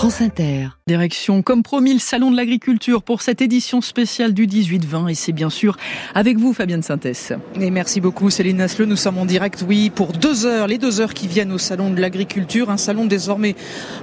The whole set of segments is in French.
France Inter. Direction, comme promis, le Salon de l'Agriculture pour cette édition spéciale du 18-20. Et c'est bien sûr avec vous, Fabienne Synthèse. Et merci beaucoup, Céline Nasle. Nous sommes en direct, oui, pour deux heures, les deux heures qui viennent au Salon de l'Agriculture. Un salon désormais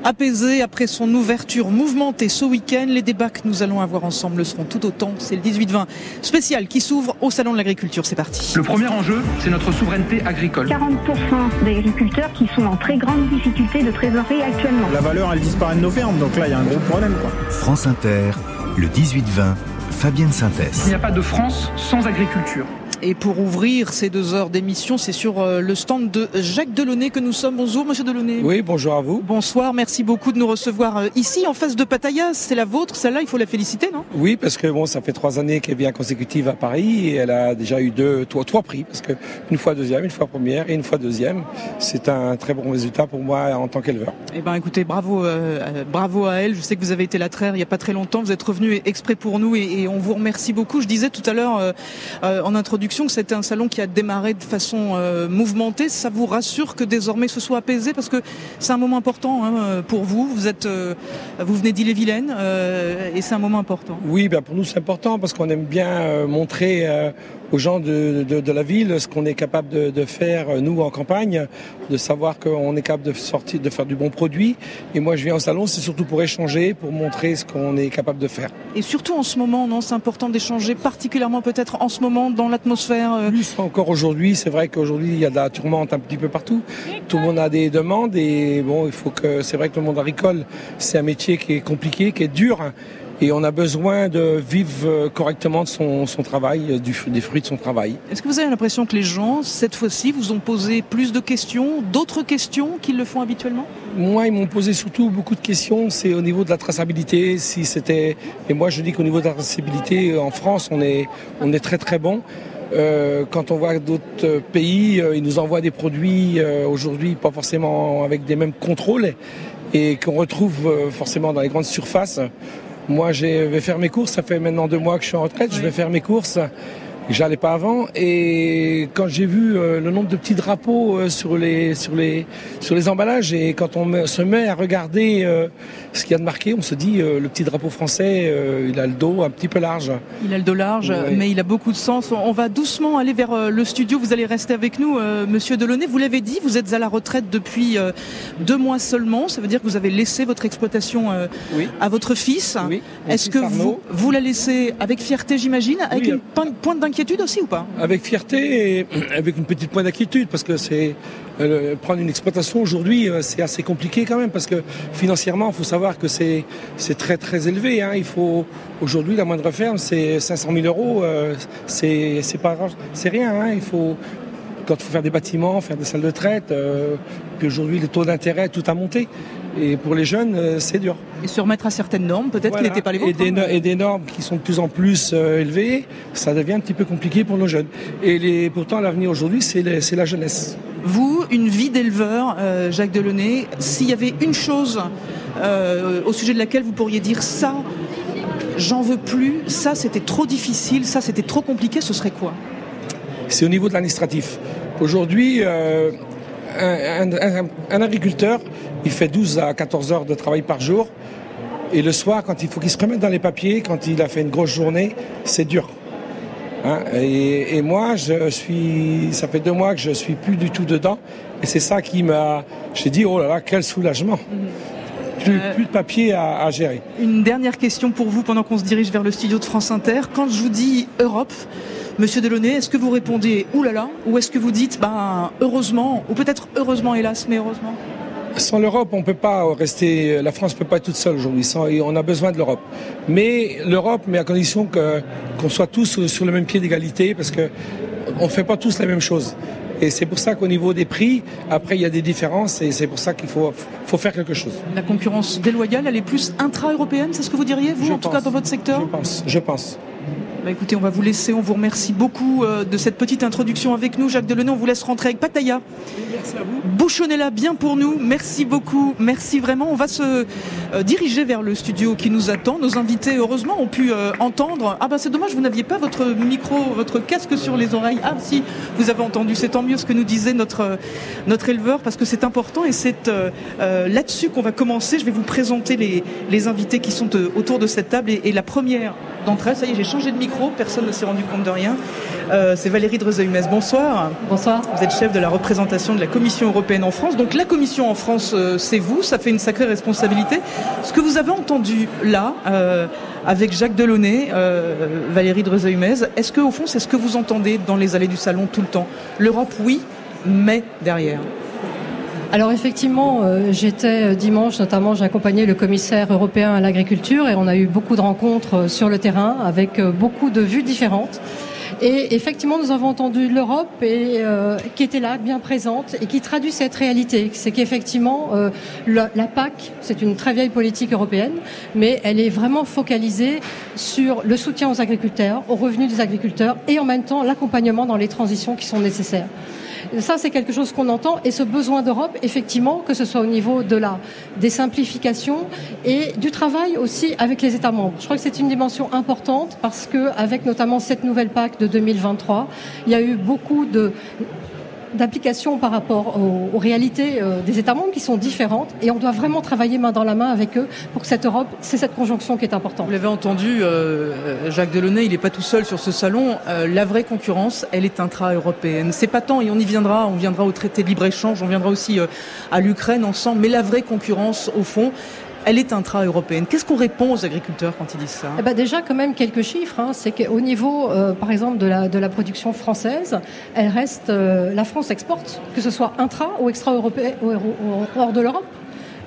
apaisé après son ouverture mouvementée ce week-end. Les débats que nous allons avoir ensemble le seront tout autant. C'est le 18-20 spécial qui s'ouvre au Salon de l'Agriculture. C'est parti. Le premier enjeu, c'est notre souveraineté agricole. 40% d'agriculteurs qui sont en très grande difficulté de trésorerie actuellement. La valeur, elle disparaît de nos fermes, donc là, il y a un gros problème. Quoi. France Inter, le 18-20, Fabienne Synthèse. Il n'y a pas de France sans agriculture. Et pour ouvrir ces deux heures d'émission, c'est sur euh, le stand de Jacques Delaunay que nous sommes. Bonjour, monsieur Delaunay. Oui, bonjour à vous. Bonsoir, merci beaucoup de nous recevoir euh, ici, en face de Pattaya. C'est la vôtre, celle-là, il faut la féliciter, non? Oui, parce que bon, ça fait trois années qu'elle vient consécutive à Paris et elle a déjà eu deux, trois, trois prix, parce que une fois deuxième, une fois première et une fois deuxième. C'est un très bon résultat pour moi en tant qu'éleveur. Eh ben, écoutez, bravo, euh, bravo à elle. Je sais que vous avez été la traire il n'y a pas très longtemps. Vous êtes revenu exprès pour nous et, et on vous remercie beaucoup. Je disais tout à l'heure euh, en introduction que c'était un salon qui a démarré de façon euh, mouvementée. Ça vous rassure que désormais ce soit apaisé? Parce que c'est un moment important hein, pour vous. Vous êtes, euh, vous venez d'Ille-et-Vilaine euh, et c'est un moment important. Oui, ben pour nous c'est important parce qu'on aime bien montrer aux gens de, de, de, la ville ce qu'on est capable de, de, faire nous en campagne, de savoir qu'on est capable de sortir, de faire du bon produit. Et moi je viens au salon, c'est surtout pour échanger, pour montrer ce qu'on est capable de faire. Et surtout en ce moment, non, c'est important d'échanger, particulièrement peut-être en ce moment dans l'atmosphère. Euh... Plus encore aujourd'hui, c'est vrai qu'aujourd'hui il y a de la tourmente un petit peu partout. Tout le monde a des demandes et bon, il faut que c'est vrai que le monde agricole, c'est un métier qui est compliqué, qui est dur et on a besoin de vivre correctement de son, son travail, du, des fruits de son travail. Est-ce que vous avez l'impression que les gens, cette fois-ci, vous ont posé plus de questions, d'autres questions qu'ils le font habituellement? Moi, ils m'ont posé surtout beaucoup de questions. C'est au niveau de la traçabilité. Si c'était et moi, je dis qu'au niveau de la traçabilité, en France, on est on est très très bon. Euh, quand on voit d'autres pays, euh, ils nous envoient des produits euh, aujourd'hui pas forcément avec des mêmes contrôles et qu'on retrouve forcément dans les grandes surfaces. Moi, je vais faire mes courses. Ça fait maintenant deux mois que je suis en retraite. Je vais faire mes courses. J'allais pas avant et quand j'ai vu euh, le nombre de petits drapeaux euh, sur les sur les sur les emballages et quand on se met à regarder euh, ce qu'il y a de marqué, on se dit le petit drapeau français, il a le dos un petit peu large. Il a le dos large, ouais. mais il a beaucoup de sens. On va doucement aller vers le studio. Vous allez rester avec nous, Monsieur Delaunay. Vous l'avez dit, vous êtes à la retraite depuis deux mois seulement. Ça veut dire que vous avez laissé votre exploitation oui. à votre fils. Oui, Est-ce que vous vous la laissez avec fierté, j'imagine, avec Oui, une pointe d'inquiétude aussi ou pas Avec fierté et avec une petite pointe d'inquiétude parce que c'est euh, prendre une exploitation aujourd'hui euh, c'est assez compliqué quand même parce que financièrement il faut savoir que c'est c'est très très élevé. Hein. Il faut aujourd'hui la moindre ferme c'est 500 000 euros, euh, c'est c'est pas c'est rien. Hein. Il faut quand il faut faire des bâtiments, faire des salles de traite, puis aujourd'hui les taux d'intérêt tout a monté. Et pour les jeunes, euh, c'est dur. Et se remettre à certaines normes, peut-être Voilà. qui n'étaient pas les et vôtres. des, hein. no- et des normes qui sont de plus en plus euh, élevées, ça devient un petit peu compliqué pour nos jeunes. Et les, pourtant, l'avenir aujourd'hui, c'est la jeunesse. Vous, une vie d'éleveur, euh, Jacques Delaunay, s'il y avait une chose euh, au sujet de laquelle vous pourriez dire ça, j'en veux plus, ça c'était trop difficile, ça c'était trop compliqué, ce serait quoi? C'est au niveau de l'administratif. Aujourd'hui, euh, un, un- un- un agriculteur, il fait 12 à 14 heures de travail par jour. Et le soir, quand il faut qu'il se remette dans les papiers, quand il a fait une grosse journée, c'est dur. Hein, et, et moi, je suis, ça fait deux mois que je suis plus du tout dedans, et c'est ça qui m'a. J'ai dit oh là là, quel soulagement. Plus, Euh, plus de papier à, à gérer. Une dernière question pour vous pendant qu'on se dirige vers le studio de France Inter. Quand je vous dis Europe, Monsieur Delaunay, est-ce que vous répondez oulala ou est-ce que vous dites ben heureusement ou peut-être heureusement hélas mais heureusement? Sans l'Europe, on peut pas rester. La France peut pas être toute seule aujourd'hui. On a besoin de l'Europe. Mais l'Europe, mais à condition que qu'on soit tous sur le même pied d'égalité, parce que on fait pas tous la même chose. Et c'est pour ça qu'au niveau des prix, après il y a des différences, et c'est pour ça qu'il faut faut faire quelque chose. La concurrence déloyale, elle est plus intra-européenne, c'est ce que vous diriez vous Je en tout cas dans votre secteur? Je pense. Je pense. Bah écoutez, on va vous laisser, on vous remercie beaucoup euh, de cette petite introduction avec nous. Jacques Delaunay, on vous laisse rentrer avec Pattaya. Bouchonnez-la bien pour nous. Merci beaucoup. Merci vraiment. On va se euh, diriger vers le studio qui nous attend. Nos invités, heureusement, ont pu euh, entendre. Ah bah c'est dommage, vous n'aviez pas votre micro, votre casque sur les oreilles. Ah si, vous avez entendu. C'est tant mieux ce que nous disait notre notre éleveur parce que c'est important et c'est là-dessus qu'on va commencer. Je vais vous présenter les, les invités qui sont autour de cette table et, et la première d'entre elles, ça y est, j'ai changé de micro. Personne ne s'est rendu compte de rien. c'est Valérie Drezeux-Humez. Bonsoir. Bonsoir. Vous êtes chef de la représentation de la Commission européenne en France. Donc la Commission en France, euh, c'est vous, ça fait une sacrée responsabilité. Ce que vous avez entendu là, euh, avec Jacques Delaunay, euh, Valérie Drezeux-Humez, est-ce que au fond c'est ce que vous entendez dans les allées du salon tout le temps? L'Europe, oui, mais derrière alors effectivement, j'étais dimanche, notamment j'ai accompagné le commissaire européen à l'agriculture et on a eu beaucoup de rencontres sur le terrain avec beaucoup de vues différentes. Et effectivement, nous avons entendu l'Europe et euh, qui était là, bien présente, et qui traduit cette réalité. C'est qu'effectivement, euh, la, la, PAC, c'est une très vieille politique européenne, mais elle est vraiment focalisée sur le soutien aux agriculteurs, aux revenus des agriculteurs, et en même temps l'accompagnement dans les transitions qui sont nécessaires. Ça, c'est quelque chose qu'on entend. Et ce besoin d'Europe, effectivement, que ce soit au niveau de la, des simplifications et du travail aussi avec les États membres. Je crois que c'est une dimension importante parce que, avec notamment cette nouvelle PAC de 2023, il y a eu beaucoup de d'application par rapport aux, réalités euh, des États membres qui sont différentes et on doit vraiment travailler main dans la main avec eux pour que cette Europe, c'est cette conjonction qui est importante. Vous l'avez entendu, euh, Jacques Delaunay, il n'est pas tout seul sur ce salon. Euh, la vraie concurrence, elle est intra-européenne. C'est pas tant, et on y viendra, on viendra au traité de libre-échange, on viendra aussi à l'Ukraine ensemble, mais la vraie concurrence, au fond, elle est intra-européenne. Qu'est-ce qu'on répond aux agriculteurs quand ils disent ça? Eh ben Déjà, quand même, quelques chiffres. Hein. C'est qu'au niveau, euh, par exemple, de la, production française, elle reste, euh, la France exporte, que ce soit intra ou extra-européen, hors de l'Europe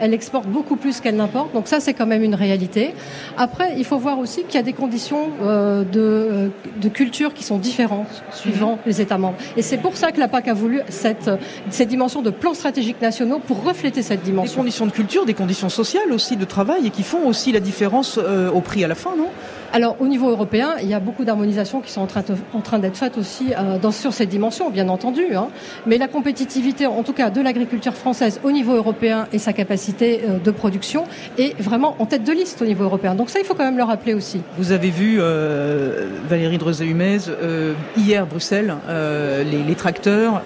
elle exporte beaucoup plus qu'elle n'importe. Donc ça, c'est quand même une réalité. Après, il faut voir aussi qu'il y a des conditions euh, de, euh, de, culture qui sont différentes suivant mhm. les États membres. Et c'est pour ça que la PAC a voulu cette, cette dimension de plans stratégiques nationaux pour refléter cette dimension. Des conditions de culture, des conditions sociales aussi, de travail, et qui font aussi la différence euh, au prix à la fin, non? Alors au niveau européen, il y a beaucoup d'harmonisations qui sont en train, d'être faites aussi euh, dans, sur cette dimension, bien entendu. Hein. Mais la compétitivité, en tout cas de l'agriculture française au niveau européen et sa capacité euh, de production est vraiment en tête de liste au niveau européen. Donc ça, il faut quand même le rappeler aussi. Vous avez vu euh, Valérie Drezeux-Humez euh, hier Bruxelles, les, les, tracteurs,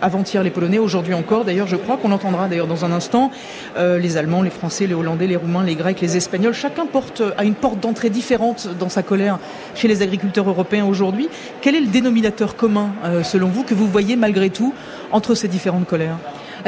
avant-hier les Polonais, aujourd'hui encore. D'ailleurs, je crois qu'on entendra d'ailleurs dans un instant les Allemands, les Français, les Hollandais, les Roumains, les Grecs, les Espagnols. Chacun porte à une porte d'entrée différente dans sa colère chez les agriculteurs européens aujourd'hui. Quel est le dénominateur commun, euh, selon vous, que vous voyez malgré tout entre ces différentes colères?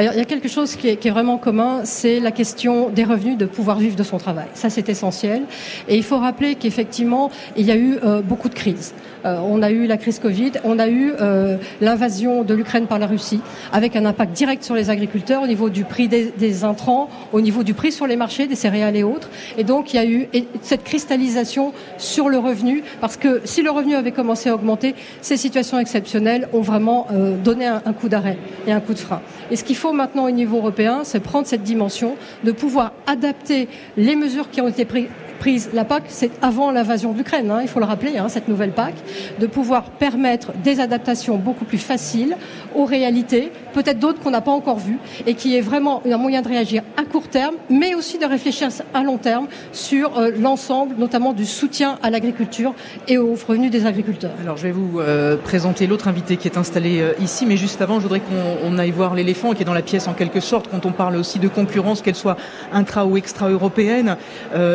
Il y a quelque chose qui est, vraiment commun, c'est la question des revenus, de pouvoir vivre de son travail. Ça, c'est essentiel. Et il faut rappeler qu'effectivement, il y a eu euh, beaucoup de crises. Euh, on a eu la crise Covid, on a eu euh, l'invasion de l'Ukraine par la Russie, avec un impact direct sur les agriculteurs au niveau du prix des, des, intrants, au niveau du prix sur les marchés des céréales et autres. Et donc, il y a eu cette cristallisation sur le revenu, parce que si le revenu avait commencé à augmenter, ces situations exceptionnelles ont vraiment donné un, un coup d'arrêt et un coup de frein. Et ce qu'il faut maintenant au niveau européen, c'est prendre cette dimension, de pouvoir adapter les mesures qui ont été prises prise. La PAC, c'est avant l'invasion de l'Ukraine, hein, il faut le rappeler, hein, cette nouvelle PAC, de pouvoir permettre des adaptations beaucoup plus faciles aux réalités, peut-être d'autres qu'on n'a pas encore vues, et qui est vraiment un moyen de réagir à court terme, mais aussi de réfléchir à long terme sur euh, l'ensemble, notamment du soutien à l'agriculture et aux revenus des agriculteurs. Alors je vais vous euh, présenter l'autre invité qui est installé euh, ici, mais juste avant, je voudrais qu'on aille voir l'éléphant qui est dans la pièce en quelque sorte, quand on parle aussi de concurrence, qu'elle soit intra ou extra-européenne.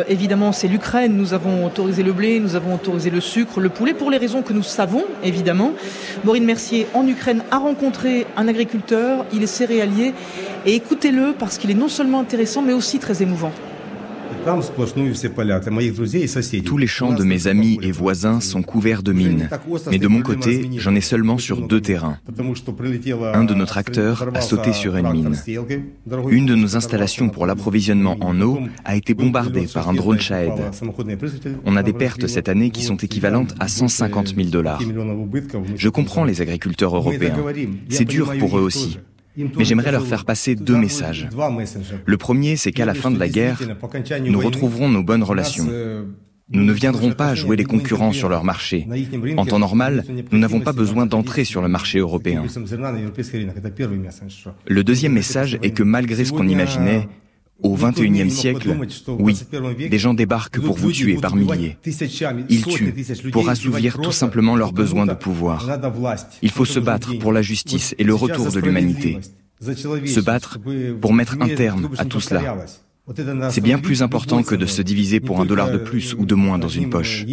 évidemment, c'est l'Ukraine. Nous avons autorisé le blé, nous avons autorisé le sucre, le poulet, pour les raisons que nous savons, évidemment. Maureen Mercier, en Ukraine, a rencontré un agriculteur, il est céréalier, et écoutez-le parce qu'il est non seulement intéressant, mais aussi très émouvant. Tous les champs de mes amis et voisins sont couverts de mines. Mais de mon côté, j'en ai seulement sur deux terrains. Un de nos tracteurs a sauté sur une mine. Une de nos installations pour l'approvisionnement en eau a été bombardée par un drone Shahed. On a des pertes cette année qui sont équivalentes à 150 000 dollars. Je comprends les agriculteurs européens. C'est dur pour eux aussi. Mais j'aimerais leur faire passer deux messages. Le premier, c'est qu'à la fin de la guerre, nous retrouverons nos bonnes relations. Nous ne viendrons pas jouer les concurrents sur leur marché. En temps normal, nous n'avons pas besoin d'entrer sur le marché européen. Le deuxième message est que malgré ce qu'on imaginait, au XXIe siècle, oui, des gens débarquent pour vous tuer par milliers. Ils tuent pour assouvir tout simplement leurs besoins de pouvoir. Il faut se battre pour la justice et le retour de l'humanité. Se battre pour mettre un terme à tout cela. C'est bien plus important que de se diviser pour un dollar de plus ou de moins dans une poche.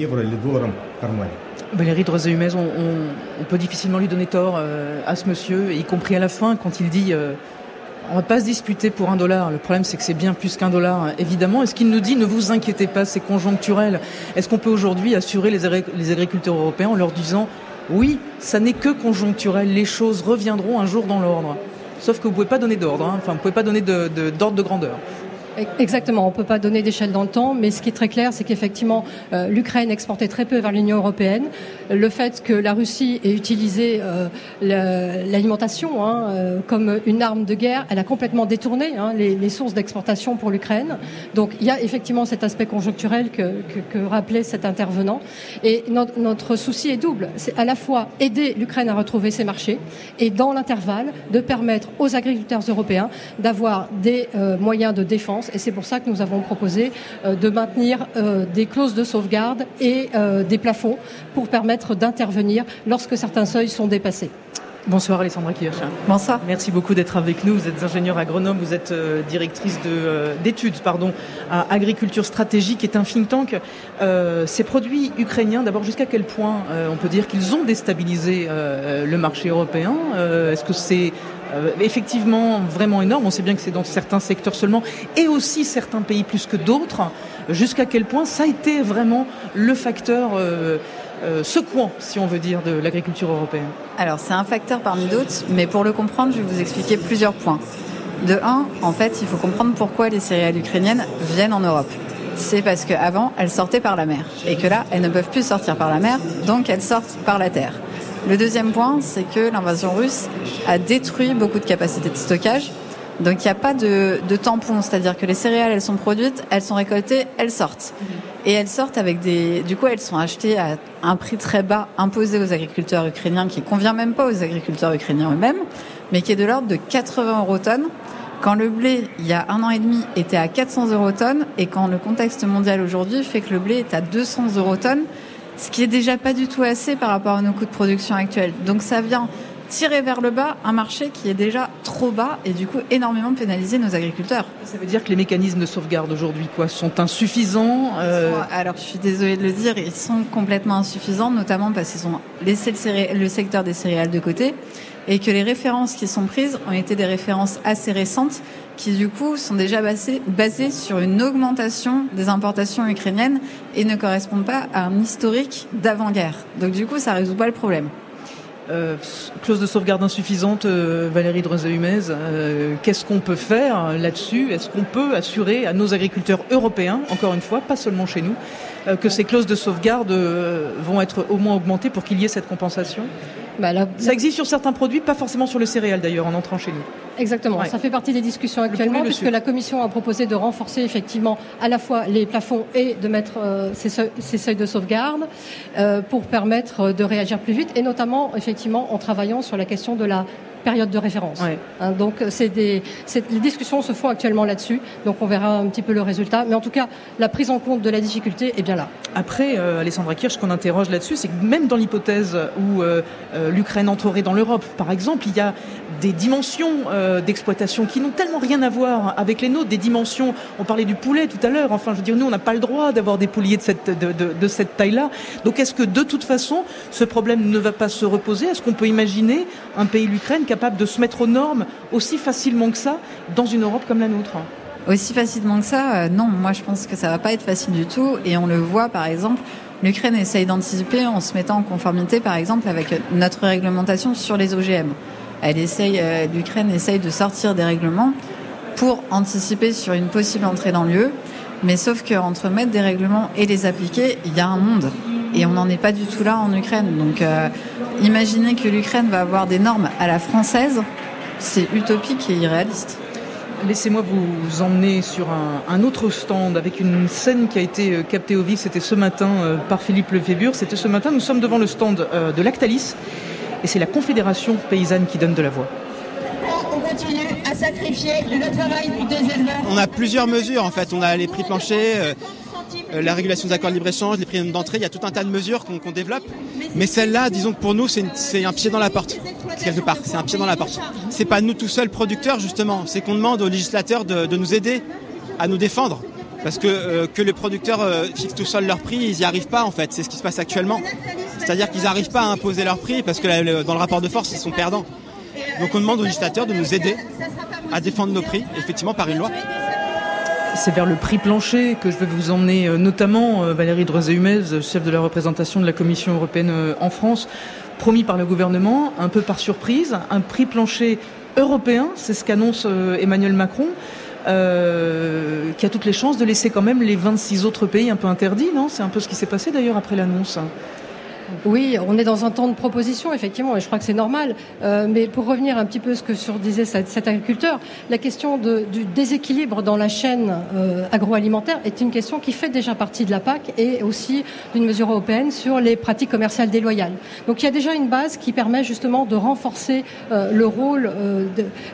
Valérie Drozé-Humez, on, peut difficilement lui donner tort euh, à ce monsieur, y compris à la fin quand il dit euh, on va pas se disputer pour un dollar. Le problème, c'est que c'est bien plus qu'un dollar, évidemment. Est-ce qu'il nous dit ne vous inquiétez pas, c'est conjoncturel Est-ce qu'on peut aujourd'hui assurer les, agriculteurs européens en leur disant oui, ça n'est que conjoncturel, les choses reviendront un jour dans l'ordre? Sauf que vous pouvez pas donner d'ordre, hein. enfin, vous pouvez pas donner d'ordre de grandeur. Exactement, on ne peut pas donner d'échelle dans le temps, mais ce qui est très clair, c'est qu'effectivement, euh, l'Ukraine exportait très peu vers l'Union européenne. Le fait que la Russie ait utilisé euh, l'alimentation hein, euh, comme une arme de guerre, elle a complètement détourné hein, les, sources d'exportation pour l'Ukraine. Donc il y a effectivement cet aspect conjoncturel que, rappelait cet intervenant. Et notre, souci est double. C'est à la fois aider l'Ukraine à retrouver ses marchés et dans l'intervalle de permettre aux agriculteurs européens d'avoir des moyens de défense et c'est pour ça que nous avons proposé euh, de maintenir euh, des clauses de sauvegarde et euh, des plafonds pour permettre d'intervenir lorsque certains seuils sont dépassés. Bonsoir Alessandra Kirch. Bonsoir. Merci beaucoup d'être avec nous. Vous êtes ingénieure agronome, vous êtes directrice d'études pardon, à Agriculture Stratégique, qui est un think tank. ces produits ukrainiens, d'abord, jusqu'à quel point on peut dire qu'ils ont déstabilisé le marché européen? Est-ce que c'est euh, effectivement vraiment énorme? On sait bien que c'est dans certains secteurs seulement, et aussi certains pays plus que d'autres. Jusqu'à quel point ça a été vraiment le facteur euh, euh, secouant, si on veut dire, de l'agriculture européenne Alors c'est un facteur parmi d'autres, mais pour le comprendre, je vais vous expliquer plusieurs points. De un, en fait, il faut comprendre pourquoi les céréales ukrainiennes viennent en Europe c'est parce qu'avant, elles sortaient par la mer. Et que là, elles ne peuvent plus sortir par la mer, donc elles sortent par la terre. Le deuxième point, c'est que l'invasion russe a détruit beaucoup de capacités de stockage. Donc il n'y a pas de, de tampon, c'est-à-dire que les céréales, elles sont produites, elles sont récoltées, elles sortent. Et elles sortent avec des... Du coup, elles sont achetées à un prix très bas imposé aux agriculteurs ukrainiens, qui convient même pas aux agriculteurs ukrainiens eux-mêmes, mais qui est de l'ordre de 80 euros tonnes. Quand le blé, il y a un an et demi, était à 400 euros tonnes, et quand le contexte mondial aujourd'hui fait que le blé est à 200 euros tonnes, ce qui est déjà pas du tout assez par rapport à nos coûts de production actuels. Donc ça vient tirer vers le bas un marché qui est déjà trop bas et du coup énormément pénaliser nos agriculteurs. Ça veut dire que les mécanismes de sauvegarde aujourd'hui quoi sont insuffisants euh... Alors je suis désolée de le dire, ils sont complètement insuffisants, notamment parce qu'ils ont laissé le, le secteur des céréales de côté et que les références qui sont prises ont été des références assez récentes qui du coup sont déjà basées, basées sur une augmentation des importations ukrainiennes et ne correspondent pas à un historique d'avant-guerre. Donc du coup, ça résout pas le problème. Euh, clause de sauvegarde insuffisante, euh, Valérie Drezé-Humez, euh, qu'est-ce qu'on peut faire là-dessus? Est-ce qu'on peut assurer à nos agriculteurs européens, encore une fois, pas seulement chez nous, euh, que ces clauses de sauvegarde euh, vont être au moins augmentées pour qu'il y ait cette compensation? Bah, Ça existe sur certains produits, pas forcément sur le céréal d'ailleurs, en entrant chez nous. Exactement, ça fait partie des discussions actuellement, puisque la Commission a proposé de renforcer effectivement à la fois les plafonds et de mettre euh, ces, seuils, ces, seuils, de sauvegarde pour permettre de réagir plus vite, et notamment effectivement en travaillant sur la question de la période de référence. Hein, donc c'est des, les discussions se font actuellement là-dessus, donc on verra un petit peu le résultat. Mais en tout cas, la prise en compte de la difficulté est bien là. Après, euh, Alessandra Kirch, qu'on interroge là-dessus, c'est que même dans l'hypothèse où euh, euh, l'Ukraine entrerait dans l'Europe, par exemple, il y a des dimensions euh, d'exploitation qui n'ont tellement rien à voir avec les nôtres, des dimensions, on parlait du poulet tout à l'heure, enfin je veux dire, nous on n'a pas le droit d'avoir des pouliers de cette, de, de, de cette taille-là. Donc est-ce que de toute façon, ce problème ne va pas se reposer? Est-ce qu'on peut imaginer un pays, l'Ukraine, capable de se mettre aux normes aussi facilement que ça dans une Europe comme la nôtre aussi facilement que ça, euh, non. Moi, je pense que ça va pas être facile du tout. Et on le voit, par exemple, l'Ukraine essaye d'anticiper en se mettant en conformité, par exemple, avec notre réglementation sur les OGM elle essaye, euh, l'Ukraine essaye de sortir des règlements pour anticiper sur une possible entrée dans l'UE. Mais sauf qu'entre mettre des règlements et les appliquer, il y a un monde. Et on n'en est pas du tout là en Ukraine. Donc euh, imaginez que l'Ukraine va avoir des normes à la française, c'est utopique et irréaliste. laissez-moi vous emmener sur un, autre stand avec une scène qui a été captée au vif. C'était ce matin par Philippe Lefébure. C'était ce matin. Nous sommes devant le stand de Lactalis et c'est la Confédération paysanne qui donne de la voix on continue à sacrifier le travail des éleveurs. On a plusieurs mesures en fait. On a les prix planchers, euh, la régulation des accords de libre-échange, les prix d'entrée, il y a tout un tas de mesures qu'on développe. Mais celle-là, disons que pour nous, c'est un pied dans la porte, quelque part. C'est un pied dans la porte. C'est pas nous tout seuls producteurs, justement. C'est qu'on demande aux législateurs de, nous aider à nous défendre. Parce que euh, que les producteurs euh, fixent tout seuls leurs prix, ils n'y arrivent pas en fait. C'est ce qui se passe actuellement. C'est-à-dire qu'ils n'arrivent pas à imposer leurs prix parce que dans le rapport de force, ils sont perdants. Donc on demande aux législateurs de nous aider à défendre nos prix, effectivement par une loi c'est vers le prix plancher que je vais vous emmener, euh, notamment euh, Valérie Drozé-Humez, chef de la représentation de la Commission européenne euh, en France, promis par le gouvernement, un peu par surprise, un prix plancher européen, c'est ce qu'annonce Emmanuel Macron. qui a toutes les chances de laisser quand même les 26 autres pays un peu interdits, non? C'est un peu ce qui s'est passé d'ailleurs après l'annonce. Oui, on est dans un temps de proposition, effectivement, et je crois que c'est normal. Euh, mais pour revenir un petit peu à ce que disait cet, agriculteur, la question du déséquilibre dans la chaîne euh, agroalimentaire est une question qui fait déjà partie de la PAC et aussi d'une mesure européenne sur les pratiques commerciales déloyales. Donc il y a déjà une base qui permet justement de renforcer euh, le rôle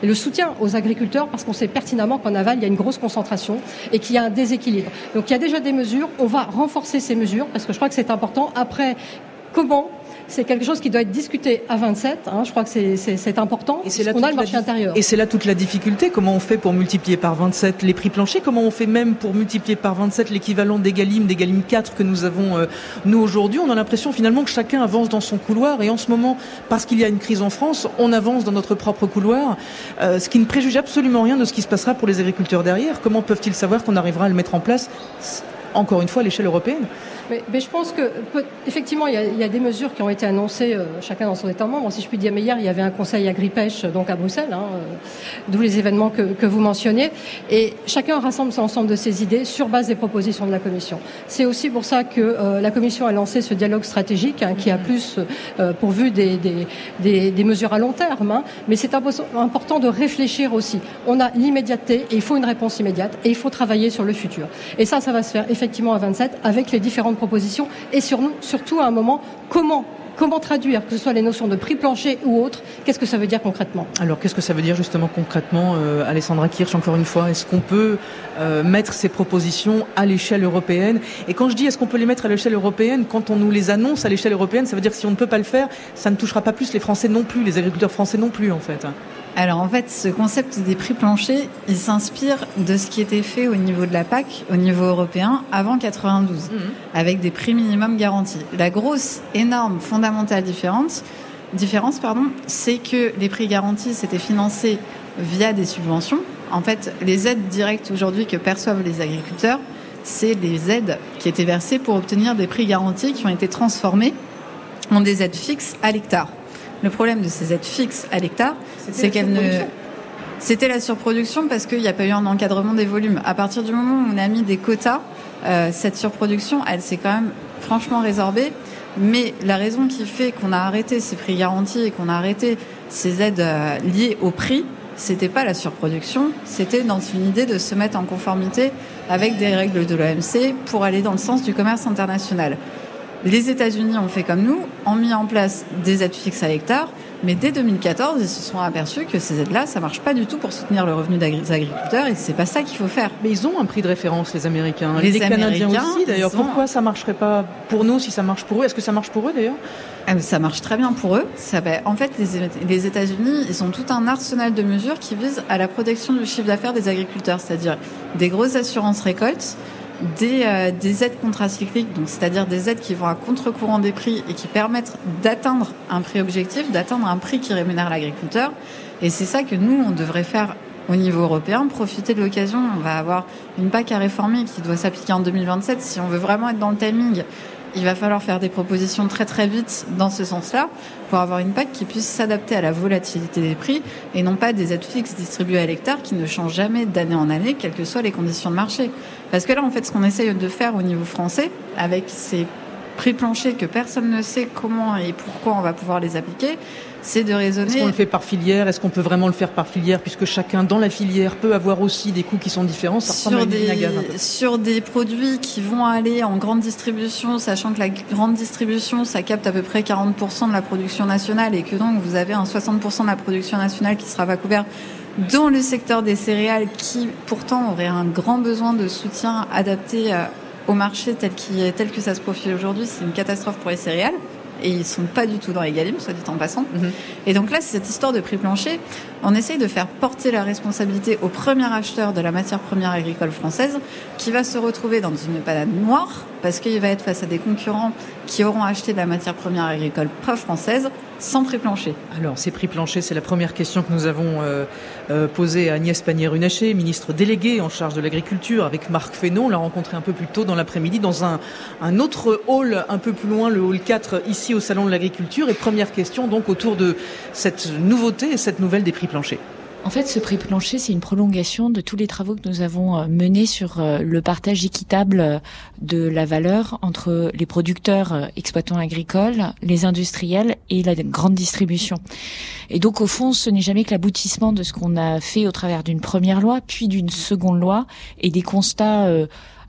et le soutien aux agriculteurs parce qu'on sait pertinemment qu'en aval, il y a une grosse concentration et qu'il y a un déséquilibre. Donc il y a déjà des mesures, on va renforcer ces mesures parce que je crois que c'est important. Après, comment c'est quelque chose qui doit être discuté à 27. Hein, je crois que c'est important. Et c'est là, a le marché intérieur. Et c'est là toute la difficulté. Comment on fait pour multiplier par 27 les prix planchers Comment on fait même pour multiplier par 27 l'équivalent des Galim, des Galim 4 que nous avons euh, nous aujourd'hui On a l'impression finalement que chacun avance dans son couloir. Et en ce moment, parce qu'il y a une crise en France, on avance dans notre propre couloir, euh, ce qui ne préjuge absolument rien de ce qui se passera pour les agriculteurs derrière. Comment peuvent-ils savoir qu'on arrivera à le mettre en place encore une fois à l'échelle européenne? Mais, je pense que effectivement, il y, a, des mesures qui ont été annoncées, euh, chacun dans son État membre. Si je puis dire, mais hier, il y avait un conseil agri-pêche donc à Bruxelles, hein, euh, d'où les événements que, vous mentionnez, et chacun rassemble l'ensemble de ses idées sur base des propositions de la Commission. C'est aussi pour ça que euh, la Commission a lancé ce dialogue stratégique hein, qui a plus pourvu des, des, des, mesures à long terme, hein. mais c'est important de réfléchir aussi. On a l'immédiateté et il faut une réponse immédiate et il faut travailler sur le futur. Et ça, ça va se faire effectivement à 27 avec les différentes et surtout à un moment, comment Comment traduire, que ce soit les notions de prix plancher ou autres, qu'est-ce que ça veut dire concrètement? Alors, qu'est-ce que ça veut dire justement concrètement, euh, Alessandra Kirch, encore une fois? Est-ce qu'on peut euh, mettre ces propositions à l'échelle européenne? Et quand je dis est-ce qu'on peut les mettre à l'échelle européenne, quand on nous les annonce à l'échelle européenne, ça veut dire que si on ne peut pas le faire, ça ne touchera pas plus les Français non plus, les agriculteurs français non plus, en fait. Alors en fait, ce concept des prix planchers, il s'inspire de ce qui était fait au niveau de la PAC, au niveau européen, avant 92, mhm. avec des prix minimums garantis. La grosse, énorme, fondamentale différence, différence pardon, c'est que les prix garantis, c'était financé via des subventions. En fait, les aides directes aujourd'hui que perçoivent les agriculteurs, c'est des aides qui étaient versées pour obtenir des prix garantis qui ont été transformés en des aides fixes à l'hectare. Le problème de ces aides fixes à l'hectare, c'est qu'elles ne c'était la surproduction parce qu'il n'y a pas eu un encadrement des volumes. À partir du moment où on a mis des quotas, euh, cette surproduction, elle s'est quand même franchement résorbée. Mais la raison qui fait qu'on a arrêté ces prix garantis et qu'on a arrêté ces aides euh, liées au prix, c'était pas la surproduction, c'était dans une idée de se mettre en conformité avec des règles de l'OMC pour aller dans le sens du commerce international. Les États-Unis ont fait comme nous, ont mis en place des aides fixes à l'hectare, mais dès 2014, ils se sont aperçus que ces aides-là, ça marche pas du tout pour soutenir le revenu des agriculteurs et c'est pas ça qu'il faut faire. Mais ils ont un prix de référence, les Américains. Les, Canadiens aussi, d'ailleurs. Pourquoi ça marcherait pas pour nous si ça marche pour eux? Est-ce que ça marche pour eux, d'ailleurs? Ah, ça marche très bien pour eux. Ça, en fait, les, les États-Unis, ils ont tout un arsenal de mesures qui visent à la protection du chiffre d'affaires des agriculteurs, c'est-à-dire des grosses assurances récoltes, des, euh, des aides contracycliques, donc c'est-à-dire des aides qui vont à contre-courant des prix et qui permettent d'atteindre un prix objectif, d'atteindre un prix qui rémunère l'agriculteur. Et c'est ça que nous, on devrait faire au niveau européen, profiter de l'occasion. On va avoir une PAC à réformer qui doit s'appliquer en 2027. Si on veut vraiment être dans le timing il va falloir faire des propositions très très vite dans ce sens-là pour avoir une PAC qui puisse s'adapter à la volatilité des prix et non pas des aides fixes distribuées à l'hectare qui ne changent jamais d'année en année, quelles que soient les conditions de marché. Parce que là, en fait, ce qu'on essaye de faire au niveau français avec ces prix plancher que personne ne sait comment et pourquoi on va pouvoir les appliquer, c'est de raisonner. Est-ce qu'on le fait par filière? Est-ce qu'on peut vraiment le faire par filière puisque chacun dans la filière peut avoir aussi des coûts qui sont différents? Ça sur des, sur des produits qui vont aller en grande distribution, sachant que la grande distribution, ça capte à peu près 40% de la production nationale et que donc vous avez un 60% de la production nationale qui sera pas couvert dans le secteur des céréales qui pourtant aurait un grand besoin de soutien adapté euh, au marché tel, tel que ça se profile aujourd'hui. C'est une catastrophe pour les céréales et ils sont pas du tout dans les galimes, soit dit en passant. Mhm. Et donc là, c'est cette histoire de prix plancher. On essaye de faire porter la responsabilité au premier acheteur de la matière première agricole française, qui va se retrouver dans une panade noire parce qu'il va être face à des concurrents qui auront acheté de la matière première agricole pas française sans prix plancher. Alors, ces prix planchers, c'est la première question que nous avons euh, euh, posée à Agnès Pannier-Runacher, ministre déléguée en charge de l'agriculture, avec Marc Fesneau. On l'a rencontré un peu plus tôt dans l'après-midi dans un, autre hall un peu plus loin, le hall 4, ici au Salon de l'Agriculture. Et première question donc autour de cette nouveauté et cette nouvelle des prix En fait, ce prix plancher, c'est une prolongation de tous les travaux que nous avons euh, menés sur euh, le partage équitable euh, de la valeur entre les producteurs exploitants agricoles, les industriels et la grande distribution. Et donc, au fond, ce n'est jamais que l'aboutissement de ce qu'on a fait au travers d'une première loi, puis d'une seconde loi et des constats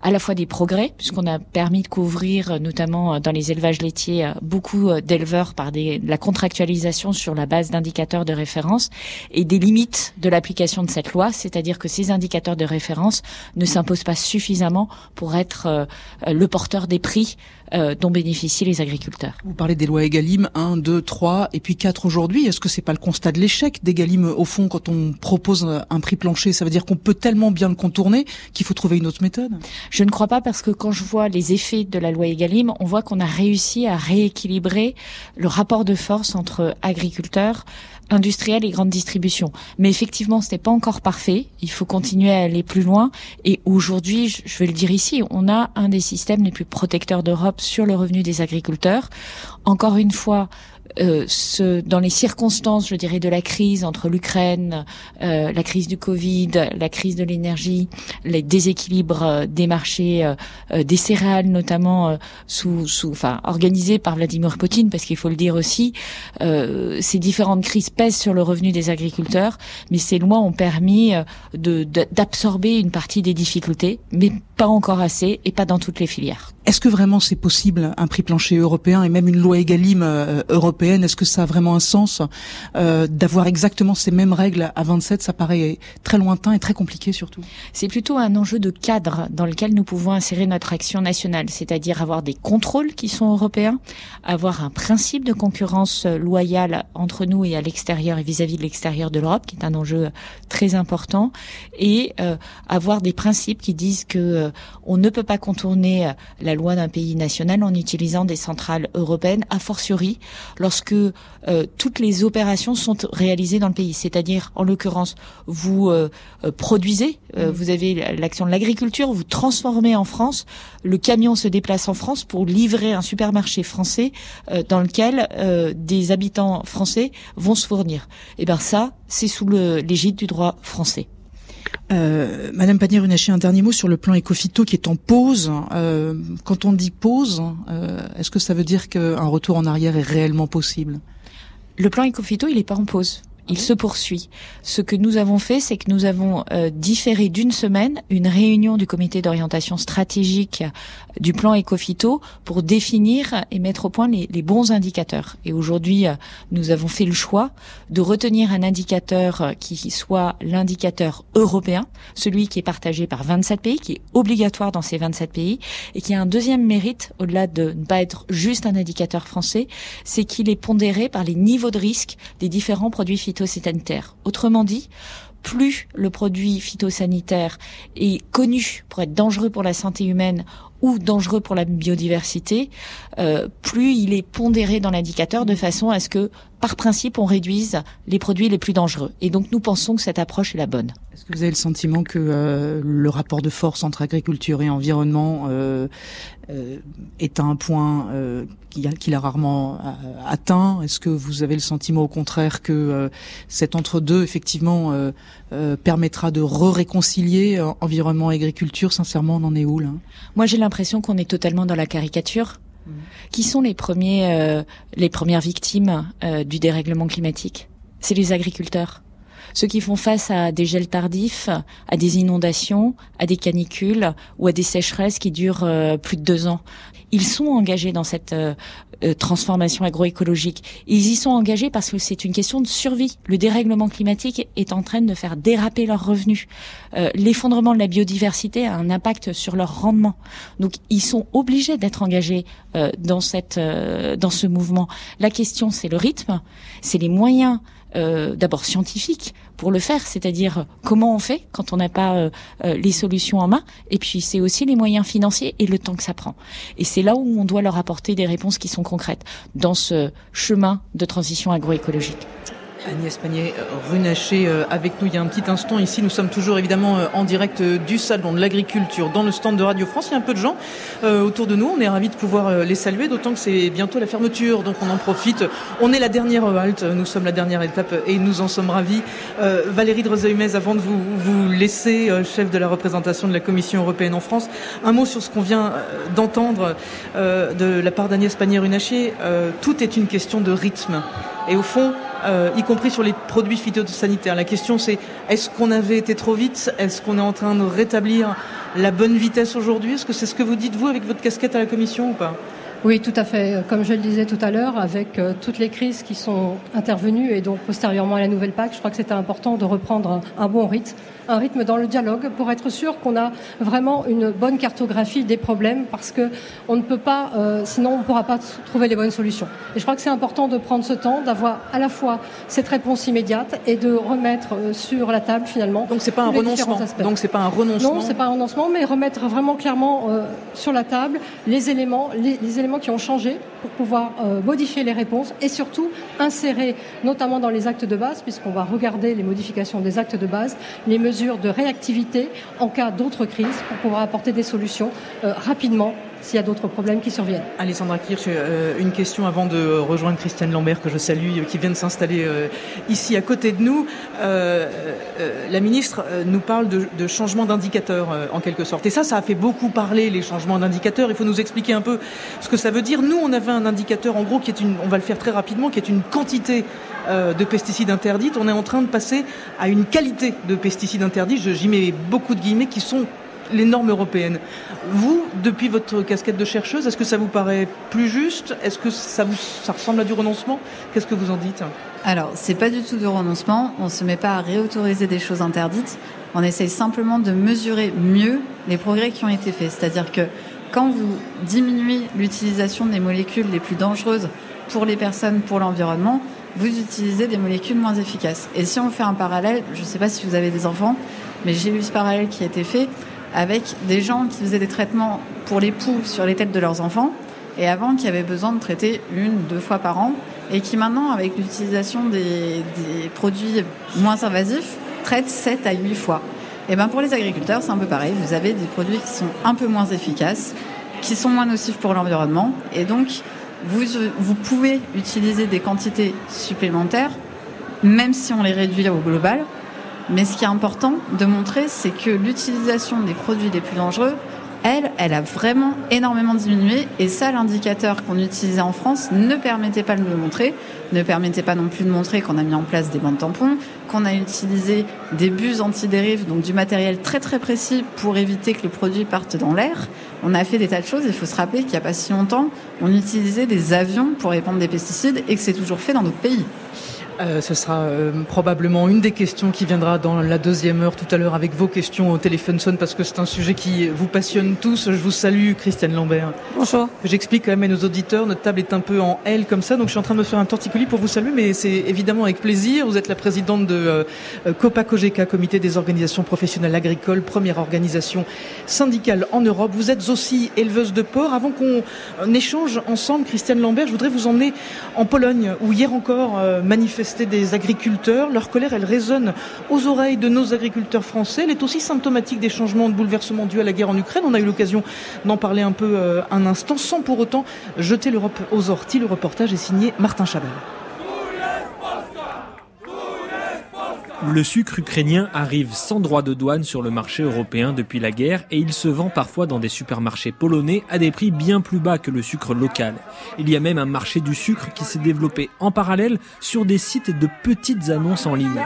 à la fois des progrès, puisqu'on a permis de couvrir, euh, notamment euh, dans les élevages laitiers, euh, beaucoup d'éleveurs par la contractualisation sur la base d'indicateurs de référence, et des limites de l'application de cette loi, c'est-à-dire que ces indicateurs de référence ne s'imposent pas suffisamment pour être le porteur des prix euh, dont bénéficient les agriculteurs. Vous parlez des lois Egalim 1, 2, 3 et puis 4 aujourd'hui. Est-ce que c'est pas le constat de l'échec d'Egalim au fond quand on propose un prix plancher Ça veut dire qu'on peut tellement bien le contourner qu'il faut trouver une autre méthode? Je ne crois pas parce que quand je vois les effets de la loi Egalim, on voit qu'on a réussi à rééquilibrer le rapport de force entre agriculteurs, industrielle et grande distribution. Mais effectivement, ce n'est pas encore parfait. Il faut continuer à aller plus loin. Et aujourd'hui, je vais le dire ici, on a un des systèmes les plus protecteurs d'Europe sur le revenu des agriculteurs. Encore une fois, euh, ce, dans les circonstances, je dirais, de la crise entre l'Ukraine, euh, la crise du Covid, la crise de l'énergie, les déséquilibres euh, des marchés euh, des céréales, notamment sous, sous, enfin, organisés par Vladimir Poutine, parce qu'il faut le dire aussi, ces différentes crises pèsent sur le revenu des agriculteurs, mais ces lois ont permis d'absorber une partie des difficultés, mais pas encore assez et pas dans toutes les filières. Est-ce que vraiment c'est possible un prix plancher européen et même une loi Egalim européenne? Est-ce que ça a vraiment un sens? Euh, d'avoir exactement ces mêmes règles à 27 Ça paraît très lointain et très compliqué surtout. C'est plutôt un enjeu de cadre dans lequel nous pouvons insérer notre action nationale, c'est-à-dire avoir des contrôles qui sont européens, avoir un principe de concurrence loyale entre nous et à l'extérieur et vis-à-vis de l'extérieur de l'Europe, qui est un enjeu très important, et euh, avoir des principes qui disent que euh, on ne peut pas contourner la loi d'un pays national en utilisant des centrales européennes, a fortiori lorsque euh, toutes les opérations sont réalisées dans le pays. C'est-à-dire, en l'occurrence, vous euh, euh, produisez, mm. vous avez l'action de l'agriculture, vous transformez en France, le camion se déplace en France pour livrer un supermarché français dans lequel des habitants français vont se fournir. Et eh ben ça, c'est sous l'égide du droit français. Euh, Madame Pannier-Runacher, un dernier mot sur le plan Ecofito qui est en pause. Euh, quand on dit pause, euh, est-ce que ça veut dire qu'un retour en arrière est réellement possible? Le plan Ecofito, il n'est pas en pause il se poursuit. Ce que nous avons fait, c'est que nous avons euh, différé d'une semaine une réunion du comité d'orientation stratégique du plan Ecofito pour définir et mettre au point les, les bons indicateurs. Et aujourd'hui, euh, nous avons fait le choix de retenir un indicateur euh, qui soit l'indicateur européen, celui qui est partagé par 27 pays, qui est obligatoire dans ces 27 pays, et qui a un deuxième mérite, au-delà de ne pas être juste un indicateur français, c'est qu'il est pondéré par les niveaux de risque des différents produits Autrement dit, plus le produit phytosanitaire est connu pour être dangereux pour la santé humaine ou dangereux pour la biodiversité, euh, plus il est pondéré dans l'indicateur de façon à ce que, par principe, on réduise les produits les plus dangereux. Et donc nous pensons que cette approche est la bonne. Est-ce que vous avez le sentiment que euh, le rapport de force entre agriculture et environnement euh, est à un point qu'il a, rarement atteint? Est-ce que vous avez le sentiment au contraire que cet entre-deux, effectivement, permettra de re-réconcilier environnement et agriculture? Sincèrement, on en est où là? Moi j'ai l'impression qu'on est totalement dans la caricature Qui sont les premiers, euh, les premières victimes euh, du dérèglement climatique? C'est les agriculteurs. Ceux qui font face à des gels tardifs, à des inondations, à des canicules ou à des sécheresses qui durent euh, plus de deux ans. Ils sont engagés dans cette transformation agroécologique. Ils y sont engagés parce que c'est une question de survie. Le dérèglement climatique est en train de faire déraper leurs revenus. L'effondrement de la biodiversité a un impact sur leur rendement. Donc ils sont obligés d'être engagés euh, dans cette euh, dans ce mouvement. La question c'est le rythme, c'est les moyens euh, d'abord scientifiques pour le faire, c'est-à-dire comment on fait quand on n'a pas les solutions en main, et puis c'est aussi les moyens financiers et le temps que ça prend. Et c'est là où on doit leur apporter des réponses qui sont concrètes dans ce chemin de transition agroécologique. Agnès Pannier-Runacher euh, avec nous il y a un petit instant. Ici, nous sommes toujours évidemment euh, en direct euh, du Salon de l'Agriculture dans le stand de Radio France. Il y a un peu de gens autour de nous. On est ravis de pouvoir les saluer, d'autant que c'est bientôt la fermeture. Donc on en profite. On est la dernière halte. Nous sommes la dernière étape et nous en sommes ravis. Valérie Drozehumez, avant de vous, vous laisser, chef de la représentation de la Commission européenne en France, un mot sur ce qu'on vient d'entendre de la part d'Agnès Pannier-Runacher. tout est une question de rythme. Et au fond, euh, y compris sur les produits phytosanitaires. La question c'est est-ce qu'on avait été trop vite? Est-ce qu'on est en train de rétablir la bonne vitesse aujourd'hui? Est-ce que c'est ce que vous dites vous avec votre casquette à la Commission ou pas? Oui, tout à fait. Comme je le disais tout à l'heure, avec euh, toutes les crises qui sont intervenues et donc postérieurement à la nouvelle PAC, je crois que c'était important de reprendre un bon rythme un rythme dans le dialogue pour être sûr qu'on a vraiment une bonne cartographie des problèmes parce que on ne peut pas, euh, sinon on ne pourra pas trouver les bonnes solutions. Et je crois que c'est important de prendre ce temps, d'avoir à la fois cette réponse immédiate et de remettre euh, sur la table finalement. Donc c'est pas un renoncement. Donc c'est pas un renoncement. Non, c'est pas un renoncement, mais remettre vraiment clairement euh, sur la table les éléments, les, éléments qui ont changé pour pouvoir modifier les réponses et surtout insérer, notamment dans les actes de base, puisqu'on va regarder les modifications des actes de base, les mesures de réactivité en cas d'autres crises. Pour pouvoir apporter des solutions euh, rapidement s'il y a d'autres problèmes qui surviennent. Alessandra Kirch, euh, une question avant de rejoindre Christiane Lambert que je salue, euh, qui vient de s'installer ici à côté de nous. la ministre nous parle de, changement d'indicateur en quelque sorte. Et ça, ça a fait beaucoup parler les changements d'indicateurs. Il faut nous expliquer un peu ce que ça veut dire. Nous, on avait un indicateur en gros qui est une, on va le faire très rapidement, qui est une quantité euh, de pesticides interdits, on est en train de passer à une qualité de pesticides interdits, j'y mets beaucoup de guillemets, qui sont les normes européennes. Vous, depuis votre casquette de chercheuse, est-ce que ça vous paraît plus juste? Est-ce que ça, vous, ça ressemble à du renoncement? Qu'est-ce que vous en dites? Alors, c'est pas du tout du renoncement. On ne se met pas à réautoriser des choses interdites. On essaye simplement de mesurer mieux les progrès qui ont été faits. C'est-à-dire que quand vous diminuez l'utilisation des molécules les plus dangereuses pour les personnes, pour l'environnement, vous utilisez des molécules moins efficaces. Et si on fait un parallèle, je ne sais pas si vous avez des enfants, mais j'ai vu ce parallèle qui a été fait avec des gens qui faisaient des traitements pour les poux sur les têtes de leurs enfants, et avant qui avaient besoin de traiter une, deux fois par an, et qui maintenant, avec l'utilisation des, produits moins invasifs, traitent 7 à 8 fois. Et ben pour les agriculteurs, c'est un peu pareil. Vous avez des produits qui sont un peu moins efficaces, qui sont moins nocifs pour l'environnement, et donc vous, vous pouvez utiliser des quantités supplémentaires, même si on les réduit au global. Mais ce qui est important de montrer, c'est que l'utilisation des produits les plus dangereux elle, elle a vraiment énormément diminué. Et ça, l'indicateur qu'on utilisait en France ne permettait pas de le montrer, ne permettait pas non plus de montrer qu'on a mis en place des bandes tampons, qu'on a utilisé des bus anti-dérive, donc du matériel très très précis pour éviter que le produit parte dans l'air. On a fait des tas de choses. Il faut se rappeler qu'il n'y a pas si longtemps, on utilisait des avions pour répandre des pesticides et que c'est toujours fait dans d'autres pays. Euh, ce sera euh, probablement une des questions qui viendra dans la deuxième heure tout à l'heure avec vos questions au téléphone sonne parce que c'est un sujet qui vous passionne tous. Je vous salue, Christiane Lambert. Bonjour. J'explique quand même à nos auditeurs, notre table est un peu en L comme ça, donc je suis en train de me faire un torticolis pour vous saluer, mais c'est évidemment avec plaisir. Vous êtes la présidente de euh, COGECA, Comité des organisations professionnelles agricoles, première organisation syndicale en Europe. Vous êtes aussi éleveuse de porc. Avant qu'on échange ensemble, Christiane Lambert, je voudrais vous emmener en Pologne, où hier encore des agriculteurs. Leur colère, elle résonne aux oreilles de nos agriculteurs français. Elle est aussi symptomatique des changements de bouleversements dus à la guerre en Ukraine. On a eu l'occasion d'en parler un peu euh, un instant, sans pour autant jeter l'Europe aux orties. Le reportage est signé Martin Chabal. Le sucre ukrainien arrive sans droit de douane sur le marché européen depuis la guerre et il se vend parfois dans des supermarchés polonais à des prix bien plus bas que le sucre local. Il y a même un marché du sucre qui s'est développé en parallèle sur des sites de petites annonces en ligne.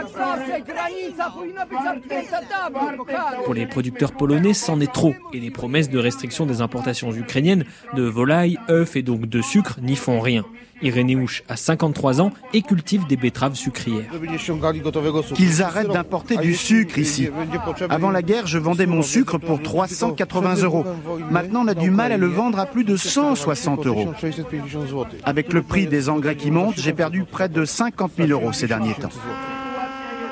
Pour les producteurs polonais, c'en est trop et les promesses de restriction des importations ukrainiennes de volailles, œufs et donc de sucre n'y font rien. Irénéouche a 53 ans et cultive des betteraves sucrières. Qu'ils arrêtent d'importer du sucre ici. Avant la guerre, je vendais mon sucre pour 380 euros. Maintenant, on a du mal à le vendre à plus de 160 euros. Avec le prix des engrais qui monte, j'ai perdu près de 50 000 euros ces derniers temps.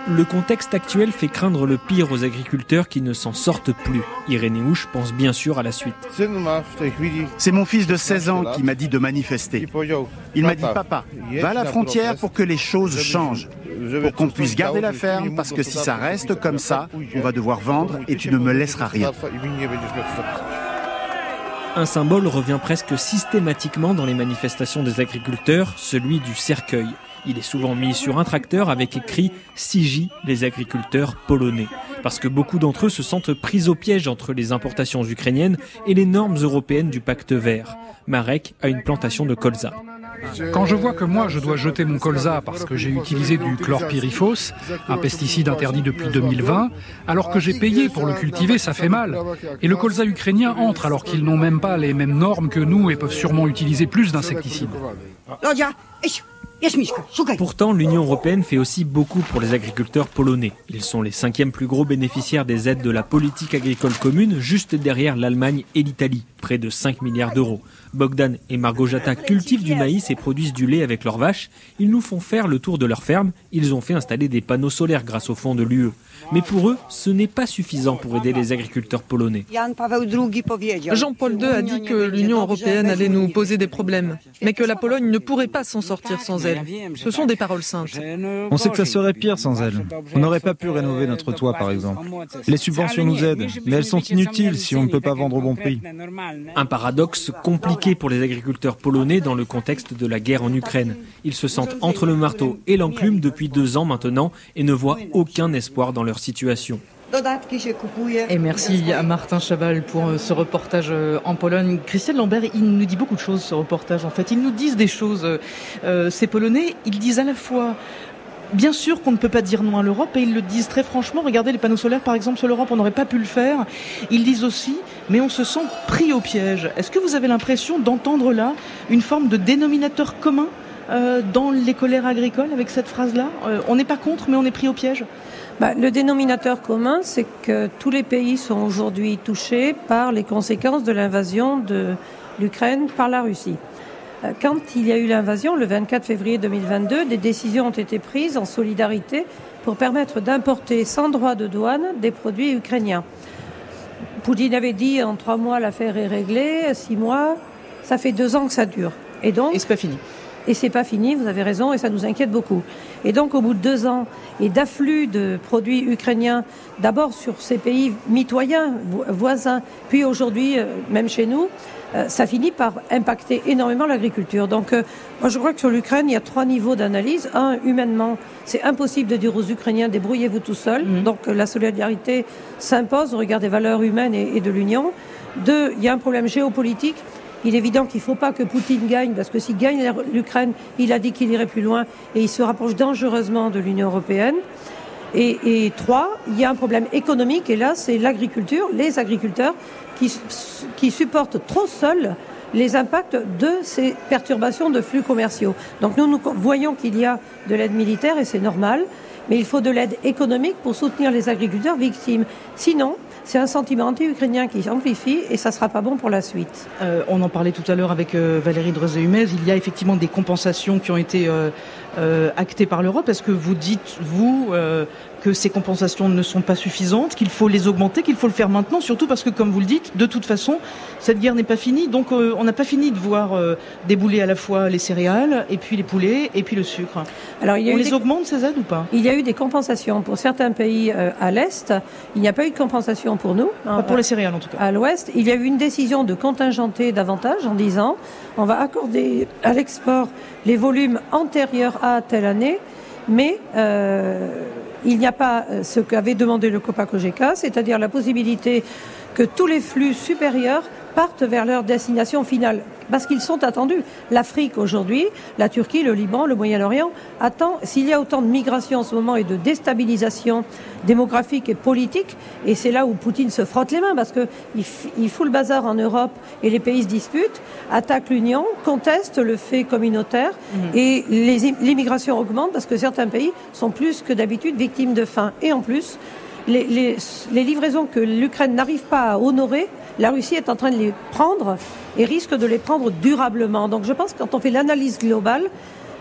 Le contexte actuel fait craindre le pire aux agriculteurs qui ne s'en sortent plus. Irénée Houche pense bien sûr à la suite. C'est mon fils de 16 ans qui m'a dit de manifester. Il m'a dit Papa, va à la frontière pour que les choses changent. Pour qu'on puisse garder la ferme, parce que si ça reste comme ça, on va devoir vendre et tu ne me laisseras rien. Un symbole revient presque systématiquement dans les manifestations des agriculteurs, celui du cercueil. Il est souvent mis sur un tracteur avec écrit Siji, les agriculteurs polonais. Parce que beaucoup d'entre eux se sentent pris au piège entre les importations ukrainiennes et les normes européennes du pacte vert. Marek a une plantation de colza. Quand je vois que moi je dois jeter mon colza parce que j'ai utilisé du chlorpyrifos, un pesticide interdit depuis 2020, alors que j'ai payé pour le cultiver, ça fait mal. Et le colza ukrainien entre alors qu'ils n'ont même pas les mêmes normes que nous et peuvent sûrement utiliser plus d'insecticides. Pourtant, l'Union européenne fait aussi beaucoup pour les agriculteurs polonais. Ils sont les cinquièmes plus gros bénéficiaires des aides de la politique agricole commune, juste derrière l'Allemagne et l'Italie, près de 5 milliards d'euros. Bogdan et Margojata cultivent du maïs et produisent du lait avec leurs vaches. Ils nous font faire le tour de leur ferme. Ils ont fait installer des panneaux solaires grâce au fonds de l'UE. Mais pour eux, ce n'est pas suffisant pour aider les agriculteurs polonais. Jean-Paul II a dit que l'Union européenne allait nous poser des problèmes, mais que la Pologne ne pourrait pas s'en sortir sans elle. Ce sont des paroles saintes. On sait que ça serait pire sans elle. On n'aurait pas pu rénover notre toit, par exemple. Les subventions nous aident, mais elles sont inutiles si on ne peut pas vendre au bon prix. Un paradoxe compliqué pour les agriculteurs polonais dans le contexte de la guerre en Ukraine. Ils se sentent entre le marteau et l'enclume depuis deux ans maintenant et ne voient aucun espoir dans leur situation. Et merci à Martin Chaval pour euh, ce reportage euh, en Pologne. Christiane Lambert, il nous dit beaucoup de choses ce reportage en fait. Ils nous disent des choses. Euh, ces Polonais, ils disent à la fois Bien sûr qu'on ne peut pas dire non à l'Europe et ils le disent très franchement. Regardez les panneaux solaires par exemple sur l'Europe, on n'aurait pas pu le faire. Ils disent aussi, mais on se sent pris au piège. Est-ce que vous avez l'impression d'entendre là une forme de dénominateur commun dans les colères agricoles avec cette phrase-là? On n'est pas contre, mais on est pris au piège? Bah, le dénominateur commun, c'est que tous les pays sont aujourd'hui touchés par les conséquences de l'invasion de l'Ukraine par la Russie. Euh, quand il y a eu l'invasion, le 24 février 2022, des décisions ont été prises en solidarité pour permettre d'importer sans droit de douane des produits ukrainiens. Poutine avait dit en trois mois l'affaire est réglée, six mois, ça fait deux ans que ça dure. Et donc. Et c'est pas fini. Et c'est pas fini, vous avez raison, et ça nous inquiète beaucoup. Et donc, au bout de deux ans et d'afflux de produits ukrainiens, d'abord sur ces pays mitoyens, voisins, puis aujourd'hui, euh, même chez nous, euh, ça finit par impacter énormément l'agriculture. Donc, euh, moi, je crois que sur l'Ukraine, il y a trois niveaux d'analyse. Un, humainement, c'est impossible de dire aux Ukrainiens débrouillez-vous tout seuls. Mmh. Donc, la solidarité s'impose au regard des valeurs humaines et, et de l'Union. Deux, il y a un problème géopolitique. Il est évident qu'il ne faut pas que Poutine gagne, parce que s'il gagne l'Ukraine, il a dit qu'il irait plus loin et il se rapproche dangereusement de l'Union européenne. Et, trois, il y a un problème économique, et là, c'est l'agriculture, les agriculteurs qui, qui supportent trop seuls les impacts de ces perturbations de flux commerciaux. Donc nous, nous voyons qu'il y a de l'aide militaire, et c'est normal, mais il faut de l'aide économique pour soutenir les agriculteurs victimes. Sinon, c'est un sentiment anti-ukrainien qui s'amplifie et ça ne sera pas bon pour la suite. Euh, on en parlait tout à l'heure avec euh, Valérie Drezé-Humez. Il y a effectivement des compensations qui ont été euh, actées par l'Europe. Est-ce que vous dites, vous, que ces compensations ne sont pas suffisantes, qu'il faut les augmenter, qu'il faut le faire maintenant, surtout parce que, comme vous le dites, de toute façon, cette guerre n'est pas finie. Donc, on n'a pas fini de voir débouler à la fois les céréales, et puis les poulets, et puis le sucre. Alors, il y a on les augmente, ces aides, ou pas? Il y a eu des compensations pour certains pays à l'Est. Il n'y a pas eu de compensation pour nous. Pas pour les céréales en tout cas. À l'Ouest, il y a eu une décision de contingenter davantage en disant on va accorder à l'export les volumes antérieurs à telle année, mais euh, il n'y a pas euh, ce qu'avait demandé le COPA-COGECA, c'est-à-dire la possibilité que tous les flux supérieurs partent vers leur destination finale, parce qu'ils sont attendus. L'Afrique aujourd'hui, la Turquie, le Liban, le Moyen-Orient attend, s'il y a autant de migration en ce moment et de déstabilisation démographique et politique, et c'est là où Poutine se frotte les mains, parce qu'il il fout le bazar en Europe et les pays se disputent, attaque l'Union, conteste le fait communautaire, mmh. et l'immigration augmente parce que certains pays sont plus que d'habitude victimes de faim. Et en plus, les, les, les livraisons que l'Ukraine n'arrive pas à honorer, la Russie est en train de les prendre et risque de les prendre durablement. Donc je pense que quand on fait l'analyse globale,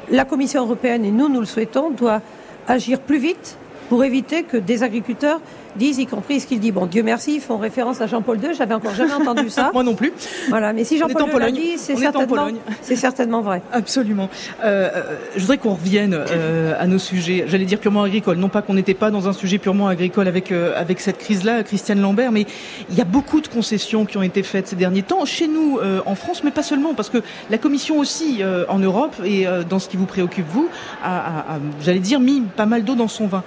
la Commission européenne, et nous, nous le souhaitons, doit agir plus vite pour éviter que des agriculteurs disent, y compris ce qu'il dit. Bon, Dieu merci, ils font référence à Jean-Paul II. J'avais encore jamais entendu ça. Moi non plus. Voilà, mais si Jean-Paul II l'a dit, c'est certainement, c'est certainement vrai. Absolument. Euh, euh, je voudrais qu'on revienne euh, à nos sujets. J'allais dire purement agricoles. Non pas qu'on n'était pas dans un sujet purement agricole avec euh, avec cette crise-là, Christiane Lambert, mais il y a beaucoup de concessions qui ont été faites ces derniers temps chez nous en France, mais pas seulement, parce que la Commission aussi en Europe et dans ce qui vous préoccupe vous, a, a, a j'allais dire mis pas mal d'eau dans son vin.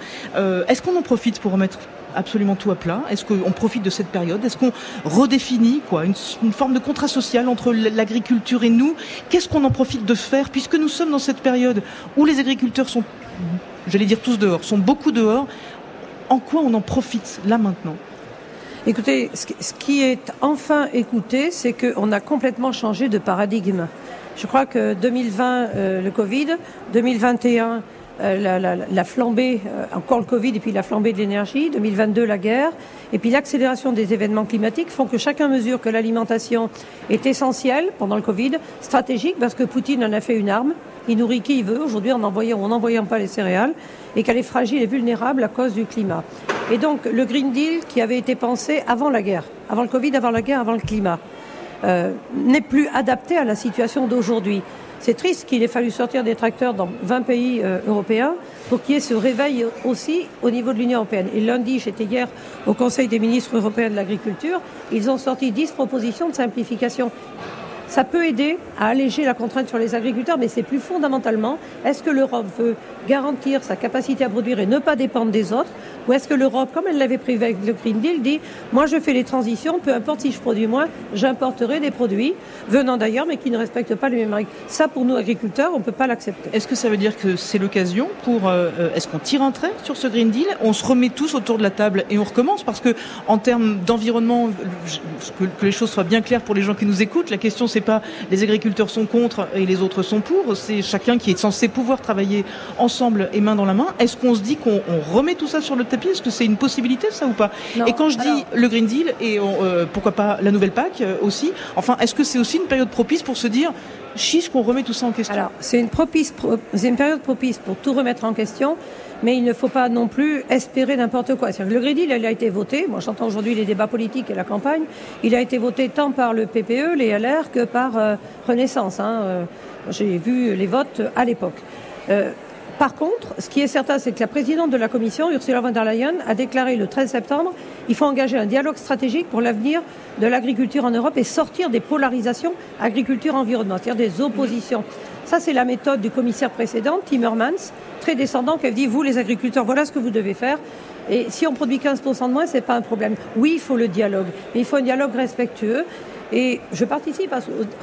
Est-ce qu'on en profite pour remettre absolument tout à plat. Est-ce qu'on profite de cette période? Est-ce qu'on redéfinit quoi une, forme de contrat social entre l'agriculture et nous? Qu'est-ce qu'on en profite de faire? Puisque nous sommes dans cette période où les agriculteurs sont, j'allais dire tous dehors, sont beaucoup dehors En quoi on en profite là maintenant? Écoutez, ce qui est enfin écouté, c'est qu'on a complètement changé de paradigme. Je crois que 2020, euh, le Covid, 2021, euh, la, la, la, flambée, euh, encore le Covid et puis la flambée de l'énergie, 2022 la guerre, et puis l'accélération des événements climatiques font que chacun mesure que l'alimentation est essentielle pendant le Covid, stratégique parce que Poutine en a fait une arme, il nourrit qui il veut aujourd'hui en envoyant ou en n'envoyant pas les céréales, et qu'elle est fragile et vulnérable à cause du climat. Et donc le Green Deal qui avait été pensé avant la guerre, avant le Covid, avant la guerre, avant le climat, euh, n'est plus adapté à la situation d'aujourd'hui. C'est triste qu'il ait fallu sortir des tracteurs dans 20 pays euh, européens pour qu'il y ait ce réveil aussi au niveau de l'Union européenne. Et lundi, j'étais hier au Conseil des ministres européens de l'agriculture, ils ont sorti 10 propositions de simplification. Ça peut aider à alléger la contrainte sur les agriculteurs, mais c'est plus fondamentalement, est-ce que l'Europe veut garantir sa capacité à produire et ne pas dépendre des autres Ou est-ce que l'Europe, comme elle l'avait prévu avec le Green Deal, dit moi je fais les transitions, peu importe si je produis moins, j'importerai des produits venant d'ailleurs mais qui ne respectent pas les mêmes règles. Ça, pour nous agriculteurs, on ne peut pas l'accepter. Est-ce que ça veut dire que c'est l'occasion pour euh, est-ce qu'on tire un trait sur ce Green Deal? On se remet tous autour de la table et on recommence parce que en termes d'environnement, que, les choses soient bien claires pour les gens qui nous écoutent, la question c'est pas les agriculteurs sont contre et les autres sont pour, c'est chacun qui est censé pouvoir travailler ensemble et main dans la main. Est-ce qu'on se dit qu'on remet tout ça sur le Est-ce que c'est une possibilité ça ou pas? Non, Et quand je alors... dis le Green Deal et on, euh, pourquoi pas la nouvelle PAC euh, aussi, enfin est-ce que c'est aussi une période propice pour se dire chiche qu'on remet tout ça en question? Alors c'est une, propice, c'est une période propice pour tout remettre en question mais il ne faut pas non plus espérer n'importe quoi. Que le Green Deal, il a été voté, moi j'entends aujourd'hui les débats politiques et la campagne, il a été voté tant par le PPE, les LR, que par euh, Renaissance. Hein. J'ai vu les votes à l'époque. Euh, par contre, ce qui est certain, c'est que la présidente de la Commission, Ursula von der Leyen, a déclaré le 13 septembre il faut engager un dialogue stratégique pour l'avenir de l'agriculture en Europe et sortir des polarisations agriculture-environnement, c'est-à-dire des oppositions. Ça, c'est la méthode du commissaire précédent, Timmermans, très descendant, qui a dit, vous les agriculteurs, voilà ce que vous devez faire. Et si on produit 15% de moins, c'est pas un problème. Oui, il faut le dialogue, mais il faut un dialogue respectueux. Et je participe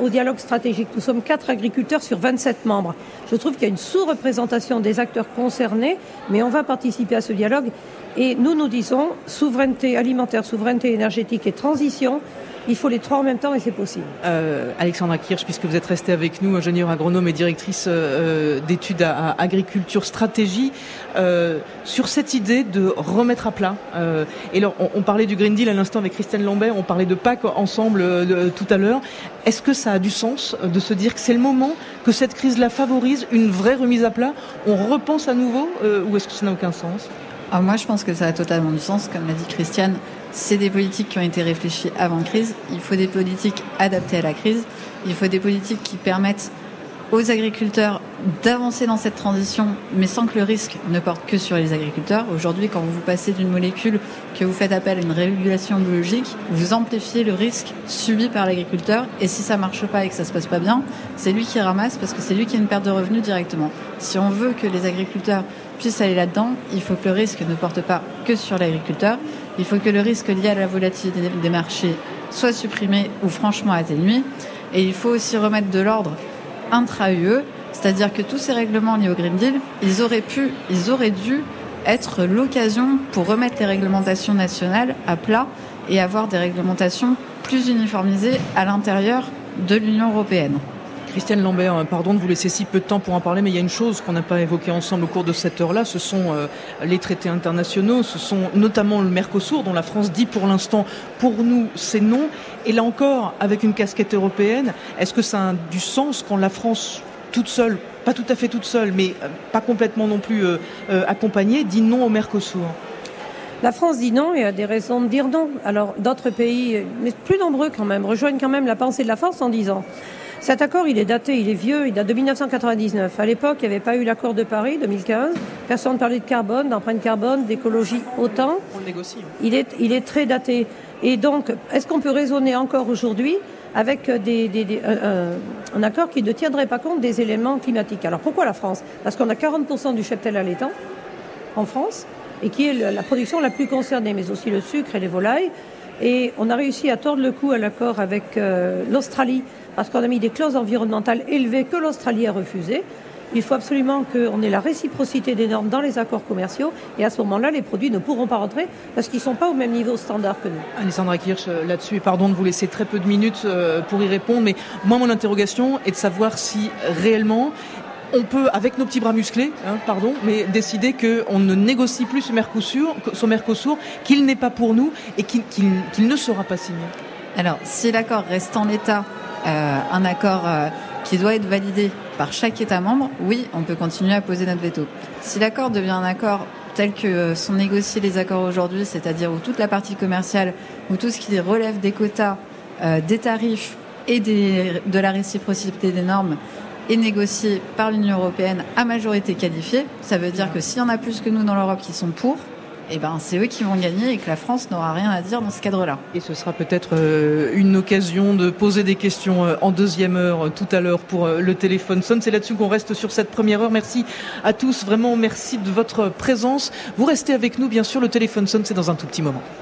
au, dialogue stratégique. Nous sommes quatre agriculteurs sur 27 membres. Je trouve qu'il y a une sous-représentation des acteurs concernés, mais on va participer à ce dialogue. Et nous, nous disons souveraineté alimentaire, souveraineté énergétique et transition. Il faut les trois en même temps et c'est possible. Euh, Alexandra Kirsch, puisque vous êtes restée avec nous, ingénieure agronome et directrice euh, d'études à, à, agriculture stratégie, euh, sur cette idée de remettre à plat. Euh, et alors, on, on, parlait du Green Deal à l'instant avec Christiane Lambert, on parlait de PAC ensemble euh, tout à l'heure. Est-ce que ça a du sens de se dire que c'est le moment que cette crise-là favorise une vraie remise à plat? On repense à nouveau euh, ou est-ce que ça n'a aucun sens? Alors moi, je pense que ça a totalement du sens. Comme l'a dit Christiane, c'est des politiques qui ont été réfléchies avant crise. Il faut des politiques adaptées à la crise. Il faut des politiques qui permettent aux agriculteurs d'avancer dans cette transition, mais sans que le risque ne porte que sur les agriculteurs. Aujourd'hui, quand vous passez d'une molécule que vous faites appel à une régulation biologique, vous amplifiez le risque subi par l'agriculteur. Et si ça marche pas et que ça se passe pas bien, c'est lui qui ramasse parce que c'est lui qui a une perte de revenus directement. Si on veut que les agriculteurs puissent aller là-dedans, il faut que le risque ne porte pas que sur l'agriculteur. Il faut que le risque lié à la volatilité des marchés soit supprimé ou franchement atténué. Et il faut aussi remettre de l'ordre intra-UE, c'est-à-dire que tous ces règlements liés au Green Deal, ils auraient pu, ils auraient dû être l'occasion pour remettre les réglementations nationales à plat et avoir des réglementations plus uniformisées à l'intérieur de l'Union européenne. Christiane Lambert, euh, pardon de vous laisser si peu de temps pour en parler, mais il y a une chose qu'on n'a pas évoquée ensemble au cours de cette heure-là, ce sont euh, les traités internationaux, ce sont notamment le Mercosur, dont la France dit pour l'instant, pour nous, c'est non. Et là encore, avec une casquette européenne, est-ce que ça a du sens quand la France, toute seule, pas tout à fait toute seule, mais euh, pas complètement non plus accompagnée, dit non au Mercosur? La France dit non et a des raisons de dire non. Alors d'autres pays, mais plus nombreux quand même, rejoignent quand même la pensée de la France en disant cet accord, il est daté, il est vieux, il date de 1999. À l'époque, il n'y avait pas eu l'accord de Paris, 2015. Personne ne parlait de carbone, d'empreinte carbone, d'écologie autant. On le négocie. Il est, il est très daté. Et donc, est-ce qu'on peut raisonner encore aujourd'hui avec des, un, accord qui ne tiendrait pas compte des éléments climatiques? Alors pourquoi la France? Parce qu'on a 40% du cheptel allaitant en France et qui est la production la plus concernée, mais aussi le sucre et les volailles. Et on a réussi à tordre le cou à l'accord avec euh, l'Australie parce qu'on a mis des clauses environnementales élevées que l'Australie a refusées. Il faut absolument qu'on ait la réciprocité des normes dans les accords commerciaux et à ce moment-là, les produits ne pourront pas rentrer parce qu'ils ne sont pas au même niveau standard que nous. Alessandra Kirch, euh, là-dessus, pardon de vous laisser très peu de minutes euh, pour y répondre, mais moi, mon interrogation est de savoir si réellement on peut, avec nos petits bras musclés, hein, pardon, mais décider qu'on ne négocie plus ce Mercosur, qu'il n'est pas pour nous et qu'il ne sera pas signé. Alors, si l'accord reste en l'état euh, un accord euh, qui doit être validé par chaque État membre, oui, on peut continuer à poser notre veto. Si l'accord devient un accord tel que euh, sont négociés les accords aujourd'hui, c'est-à-dire où toute la partie commerciale, où tout ce qui relève des quotas, des tarifs et de la réciprocité des normes est négocié par l'Union européenne à majorité qualifiée, ça veut dire que s'il y en a plus que nous dans l'Europe qui sont pour, eh ben, c'est eux qui vont gagner et que la France n'aura rien à dire dans ce cadre-là. Et ce sera peut-être euh, une occasion de poser des questions euh, en deuxième heure euh, tout à l'heure pour le téléphone sonne. C'est là-dessus qu'on reste sur cette première heure. Merci à tous, vraiment merci de votre présence. Vous restez avec nous, bien sûr, le téléphone sonne, c'est dans un tout petit moment.